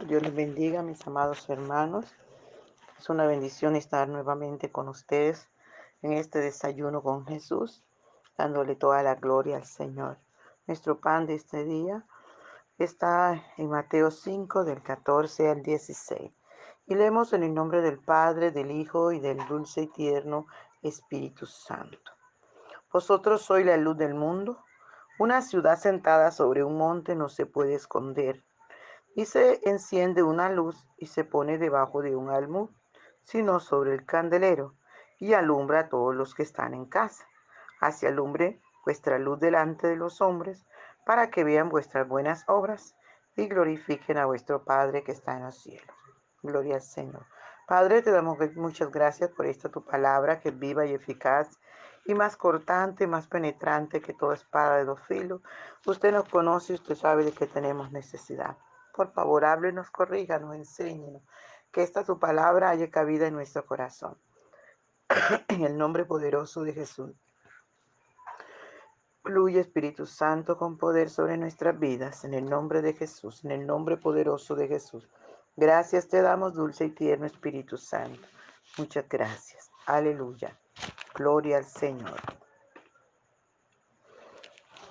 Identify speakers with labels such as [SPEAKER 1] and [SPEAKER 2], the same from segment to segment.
[SPEAKER 1] Dios les bendiga, mis amados hermanos. Es una bendición estar nuevamente con ustedes en este desayuno con Jesús, dándole toda la gloria al Señor. Nuestro pan de este día está en Mateo 5, del 14 al 16. Y leemos en el nombre del Padre, del Hijo y del dulce y tierno Espíritu Santo. Vosotros sois la luz del mundo. Una ciudad sentada sobre un monte no se puede esconder y se enciende una luz y se pone debajo de un almud, sino sobre el candelero, y alumbra a todos los que están en casa. Así alumbre vuestra luz delante de los hombres, para que vean vuestras buenas obras y glorifiquen a vuestro Padre que está en los cielos. Gloria al Señor. Padre, te damos muchas gracias por esta tu palabra que es viva y eficaz y más cortante, más penetrante que toda espada de dos filos. Usted nos conoce, usted sabe de qué tenemos necesidad. Por favor, háblenos, corríjanos, enséñenos. Que esta tu palabra haya cabida en nuestro corazón. en el nombre poderoso de Jesús. Fluye Espíritu Santo con poder sobre nuestras vidas, en el nombre de Jesús, en el nombre poderoso de Jesús. Gracias te damos, dulce y tierno Espíritu Santo. Muchas gracias. Aleluya. Gloria al Señor.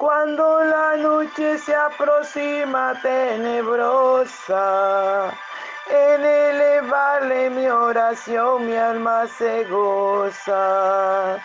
[SPEAKER 1] Cuando la noche se aproxima tenebrosa, en elevarle mi oración mi alma se goza.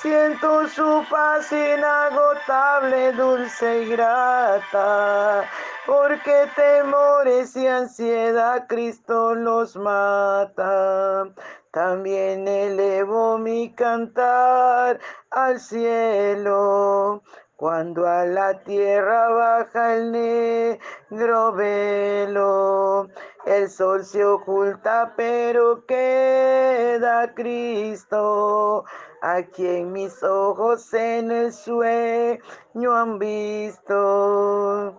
[SPEAKER 1] Siento su paz inagotable, dulce y grata, porque temores y ansiedad Cristo los mata. También elevo mi cantar al cielo cuando a la tierra baja el negro velo, el sol se oculta, pero queda Cristo, a quien mis ojos en el sueño han visto.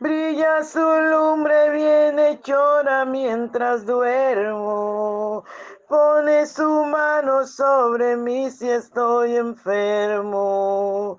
[SPEAKER 1] Brilla su lumbre bien hechora mientras duermo. Pone su mano sobre mí si estoy enfermo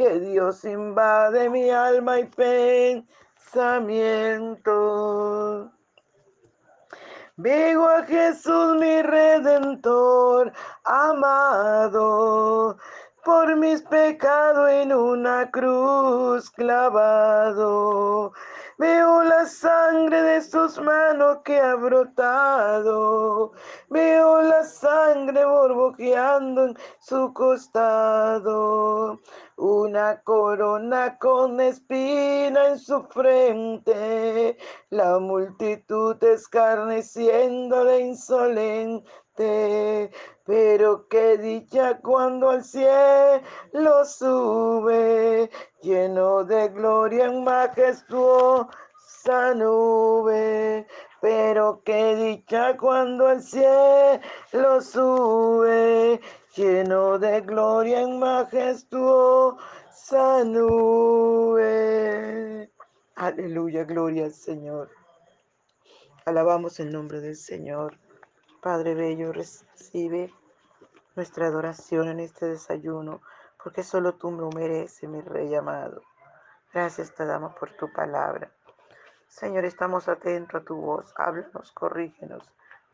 [SPEAKER 1] que Dios invade mi alma y pensamiento. Vivo a Jesús mi redentor amado, por mis pecados en una cruz clavado. Veo la sangre de sus manos que ha brotado. Veo la sangre borboqueando en su costado. Una corona con espina en su frente. La multitud escarneciendo de insolente. Pero qué dicha cuando al cielo sube lleno de gloria en majestuosa nube. Pero qué dicha cuando el cielo sube, lleno de gloria en majestuosa nube. Aleluya, gloria al Señor. Alabamos el nombre del Señor. Padre Bello, recibe nuestra adoración en este desayuno porque solo tú me mereces, mi Rey amado. Gracias te damos por tu palabra. Señor, estamos atentos a tu voz. Háblanos, corrígenos,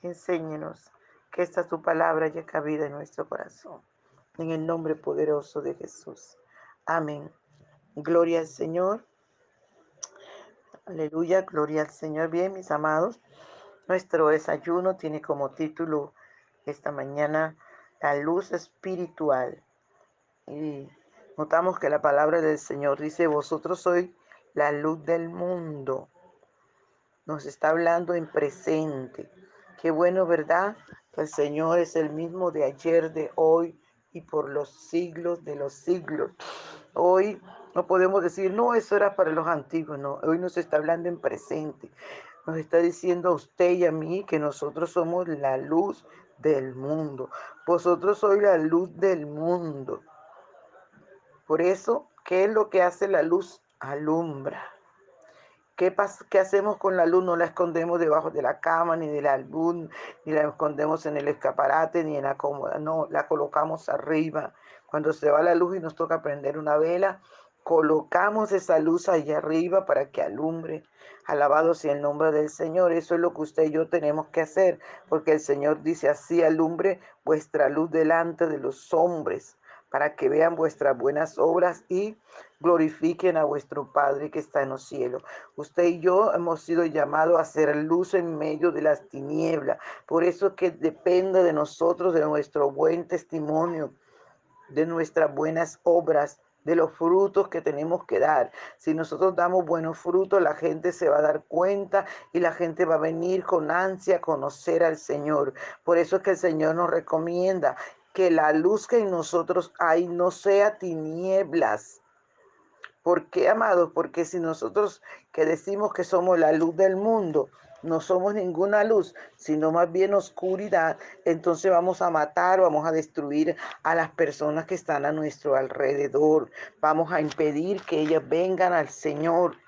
[SPEAKER 1] enséñenos que esta tu palabra haya cabida en nuestro corazón. En el nombre poderoso de Jesús. Amén. Gloria al Señor. Aleluya, gloria al Señor. Bien, mis amados, nuestro desayuno tiene como título esta mañana la luz espiritual. Y notamos que la palabra del Señor dice, vosotros sois la luz del mundo. Nos está hablando en presente. Qué bueno, ¿verdad? el Señor es el mismo de ayer, de hoy y por los siglos de los siglos. Hoy no podemos decir, no, eso era para los antiguos, no. Hoy nos está hablando en presente. Nos está diciendo a usted y a mí que nosotros somos la luz del mundo. Vosotros sois la luz del mundo. Por eso, ¿qué es lo que hace la luz? Alumbra. ¿Qué, ¿Qué, hacemos con la luz? No la escondemos debajo de la cama, ni del álbum, ni la escondemos en el escaparate, ni en la cómoda. No, la colocamos arriba. Cuando se va la luz y nos toca prender una vela, colocamos esa luz ahí arriba para que alumbre. Alabado sea el nombre del Señor. Eso es lo que usted y yo tenemos que hacer, porque el Señor dice así, alumbre vuestra luz delante de los hombres, para que vean vuestras buenas obras y glorifiquen a vuestro Padre que está en los cielos. Usted y yo hemos sido llamados a ser luz en medio de las tinieblas. Por eso que depende de nosotros, de nuestro buen testimonio, de nuestras buenas obras de los frutos que tenemos que dar. Si nosotros damos buenos frutos, la gente se va a dar cuenta y la gente va a venir con ansia a conocer al Señor. Por eso es que el Señor nos recomienda que la luz que en nosotros hay no sea tinieblas. ¿Por qué, amados? Porque si nosotros que decimos que somos la luz del mundo, no somos ninguna luz, sino más bien oscuridad, entonces vamos a matar, vamos a destruir a las personas que están a nuestro alrededor, vamos a impedir que ellas vengan al Señor.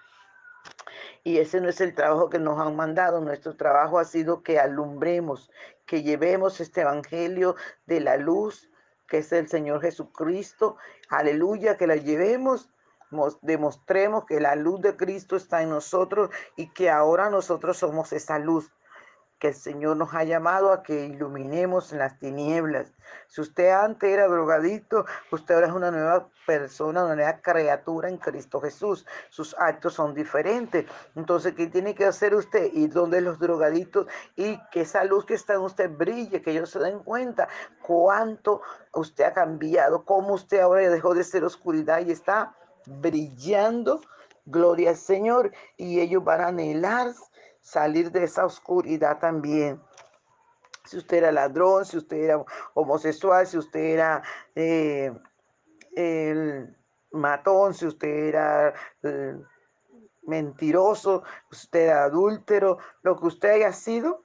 [SPEAKER 1] Y ese no es el trabajo que nos han mandado. Nuestro trabajo ha sido que alumbremos, que llevemos este evangelio de la luz, que es el Señor Jesucristo. Aleluya, que la llevemos demostremos que la luz de Cristo está en nosotros y que ahora nosotros somos esa luz que el Señor nos ha llamado a que iluminemos las tinieblas. Si usted antes era drogadito, usted ahora es una nueva persona, una nueva criatura en Cristo Jesús. Sus actos son diferentes. Entonces, ¿qué tiene que hacer usted? Ir donde los drogaditos y que esa luz que está en usted brille, que ellos se den cuenta cuánto usted ha cambiado, cómo usted ahora dejó de ser oscuridad y está brillando, gloria al Señor, y ellos van a anhelar salir de esa oscuridad también. Si usted era ladrón, si usted era homosexual, si usted era eh, el matón, si usted era eh, mentiroso, usted era adúltero, lo que usted haya sido,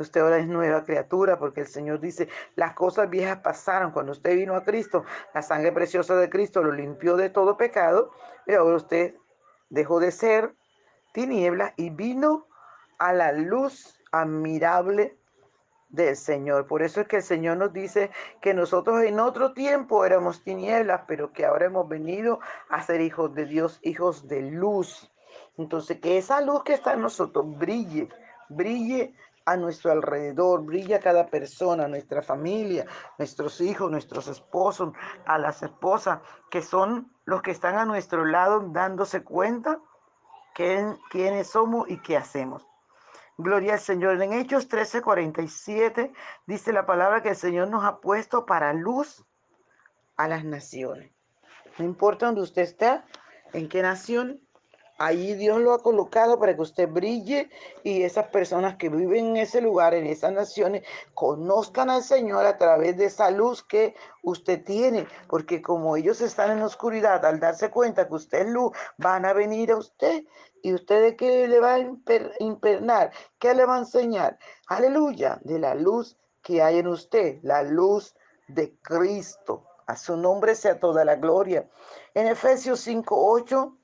[SPEAKER 1] Usted ahora es nueva criatura porque el Señor dice, las cosas viejas pasaron. Cuando usted vino a Cristo, la sangre preciosa de Cristo lo limpió de todo pecado. Y ahora usted dejó de ser tiniebla y vino a la luz admirable del Señor. Por eso es que el Señor nos dice que nosotros en otro tiempo éramos tinieblas, pero que ahora hemos venido a ser hijos de Dios, hijos de luz. Entonces, que esa luz que está en nosotros brille, brille a nuestro alrededor, brilla cada persona, nuestra familia, nuestros hijos, nuestros esposos, a las esposas, que son los que están a nuestro lado dándose cuenta quién, quiénes somos y qué hacemos. Gloria al Señor. En Hechos 13:47 dice la palabra que el Señor nos ha puesto para luz a las naciones. No importa dónde usted está, en qué nación, Ahí Dios lo ha colocado para que usted brille y esas personas que viven en ese lugar, en esas naciones, conozcan al Señor a través de esa luz que usted tiene. Porque como ellos están en la oscuridad, al darse cuenta que usted es luz, van a venir a usted. ¿Y usted de qué le va a impernar? ¿Qué le va a enseñar? Aleluya, de la luz que hay en usted, la luz de Cristo. A su nombre sea toda la gloria. En Efesios 5:8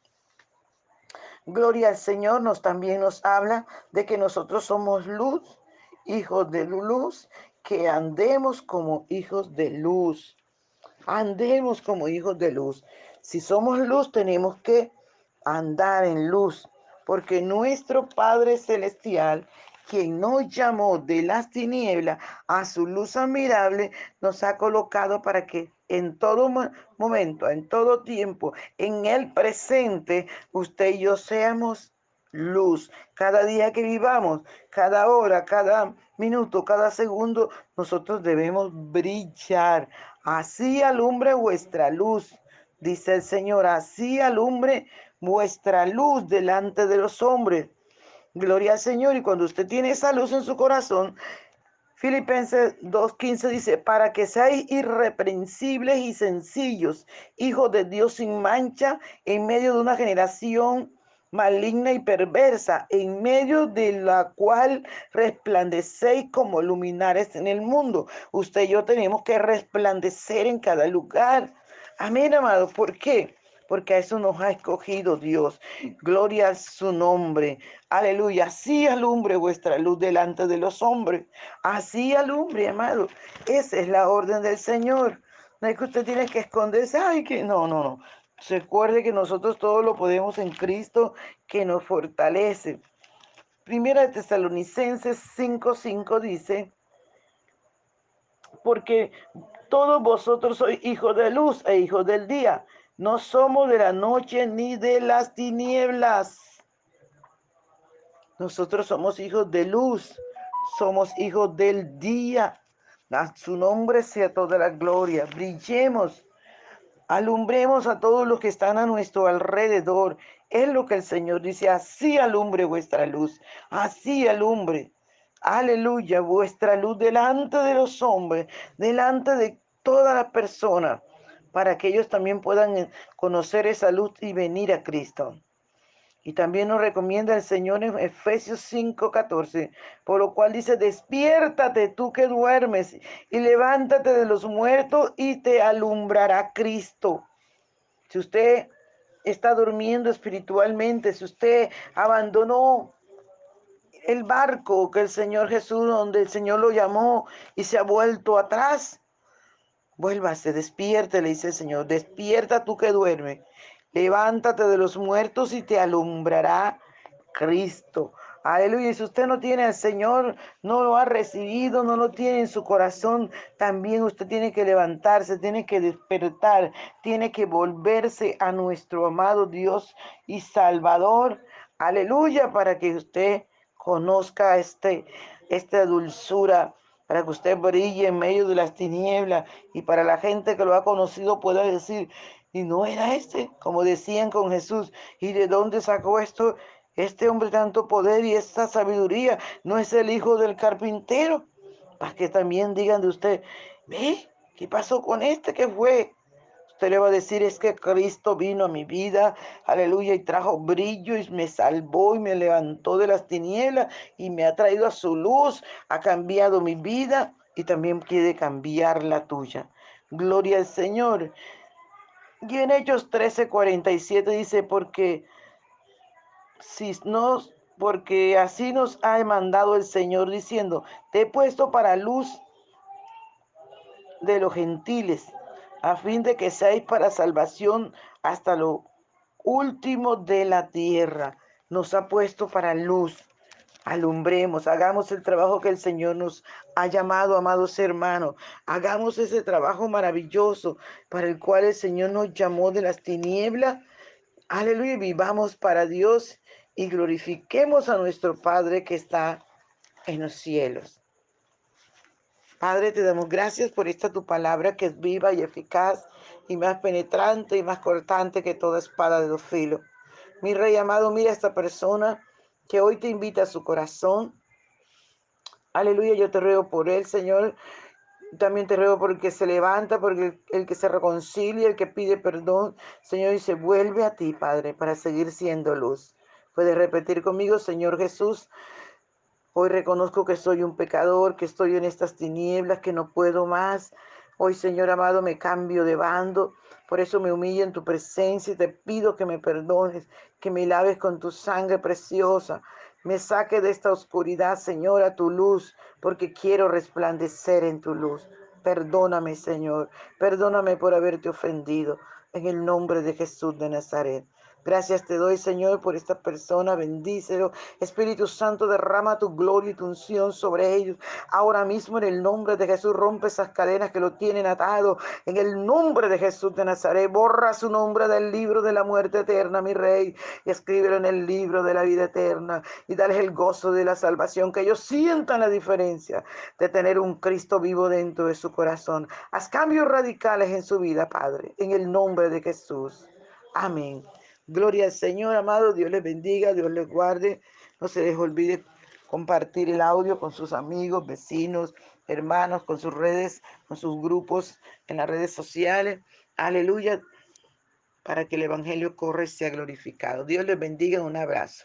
[SPEAKER 1] Gloria al Señor nos también nos habla de que nosotros somos luz, hijos de luz, que andemos como hijos de luz. Andemos como hijos de luz. Si somos luz, tenemos que andar en luz, porque nuestro Padre Celestial, quien nos llamó de las tinieblas a su luz admirable, nos ha colocado para que en todo momento, en todo tiempo, en el presente, usted y yo seamos luz. Cada día que vivamos, cada hora, cada minuto, cada segundo, nosotros debemos brillar. Así alumbre vuestra luz, dice el Señor, así alumbre vuestra luz delante de los hombres. Gloria al Señor. Y cuando usted tiene esa luz en su corazón, Filipenses 2.15 dice, para que seáis irreprensibles y sencillos, hijos de Dios sin mancha, en medio de una generación maligna y perversa, en medio de la cual resplandecéis como luminares en el mundo. Usted y yo tenemos que resplandecer en cada lugar. Amén, amado. ¿Por qué? Porque a eso nos ha escogido Dios. Gloria a su nombre. Aleluya. Así alumbre vuestra luz delante de los hombres. Así alumbre, amado. Esa es la orden del Señor. No es que usted tiene que esconderse. Ay, que no, no, no. Recuerde que nosotros todo lo podemos en Cristo que nos fortalece. Primera de Tesalonicenses 5:5 dice, porque todos vosotros sois hijos de luz e hijos del día. No somos de la noche ni de las tinieblas. Nosotros somos hijos de luz, somos hijos del día. Su nombre sea toda la gloria. Brillemos Alumbremos a todos los que están a nuestro alrededor. Es lo que el Señor dice, así alumbre vuestra luz, así alumbre. Aleluya, vuestra luz delante de los hombres, delante de todas las personas, para que ellos también puedan conocer esa luz y venir a Cristo. Y también nos recomienda el Señor en Efesios 5:14, por lo cual dice, despiértate tú que duermes y levántate de los muertos y te alumbrará Cristo. Si usted está durmiendo espiritualmente, si usted abandonó el barco que el Señor Jesús, donde el Señor lo llamó y se ha vuelto atrás, vuélvase, despierte, le dice el Señor, despierta tú que duermes Levántate de los muertos y te alumbrará Cristo. Aleluya. Y si usted no tiene al Señor, no lo ha recibido, no lo tiene en su corazón, también usted tiene que levantarse, tiene que despertar, tiene que volverse a nuestro amado Dios y Salvador. Aleluya, para que usted conozca este, esta dulzura, para que usted brille en medio de las tinieblas y para la gente que lo ha conocido pueda decir, y no era este, como decían con Jesús. ¿Y de dónde sacó esto? Este hombre tanto poder y esta sabiduría no es el hijo del carpintero. Para que también digan de usted, ve, ¿qué pasó con este que fue? Usted le va a decir, es que Cristo vino a mi vida, aleluya, y trajo brillo y me salvó y me levantó de las tinieblas y me ha traído a su luz, ha cambiado mi vida y también quiere cambiar la tuya. Gloria al Señor. Y en Hechos 13:47 dice, porque si porque así nos ha mandado el Señor diciendo, te he puesto para luz de los gentiles, a fin de que seáis para salvación hasta lo último de la tierra. Nos ha puesto para luz alumbremos, hagamos el trabajo que el Señor nos ha llamado, amados hermanos. Hagamos ese trabajo maravilloso para el cual el Señor nos llamó de las tinieblas. Aleluya, vivamos para Dios y glorifiquemos a nuestro Padre que está en los cielos. Padre, te damos gracias por esta tu palabra que es viva y eficaz y más penetrante y más cortante que toda espada de dos filos. Mi rey amado, mira a esta persona que hoy te invita a su corazón. Aleluya, yo te ruego por él, Señor. También te ruego por el que se levanta, por el, el, que se reconcilia, el que pide perdón, Señor, y se vuelve a ti, Padre, para seguir siendo luz. Puedes repetir conmigo, Señor Jesús. Hoy reconozco que soy un pecador, que estoy en estas tinieblas, que no puedo más. Hoy, Señor amado, me cambio de bando. Por eso me humillo en tu presencia y te pido que me perdones, que me laves con tu sangre preciosa. Me saque de esta oscuridad, Señor, a tu luz, porque quiero resplandecer en tu luz. Perdóname, Señor. Perdóname por haberte ofendido. En el nombre de Jesús de Nazaret. Gracias te doy, Señor, por esta persona. Bendícelo. Espíritu Santo, derrama tu gloria y tu unción sobre ellos. Ahora mismo, en el nombre de Jesús, rompe esas cadenas que lo tienen atado. En el nombre de Jesús de Nazaret, borra su nombre del libro de la muerte eterna, mi Rey, y escríbelo en el libro de la vida eterna. Y dale el gozo de la salvación, que ellos sientan la diferencia de tener un Cristo vivo dentro de su corazón. Haz cambios radicales en su vida, Padre, en el nombre de Jesús. Amén. Gloria al Señor, amado. Dios les bendiga, Dios les guarde. No se les olvide compartir el audio con sus amigos, vecinos, hermanos, con sus redes, con sus grupos en las redes sociales. Aleluya. Para que el Evangelio corre y sea glorificado. Dios les bendiga. Un abrazo.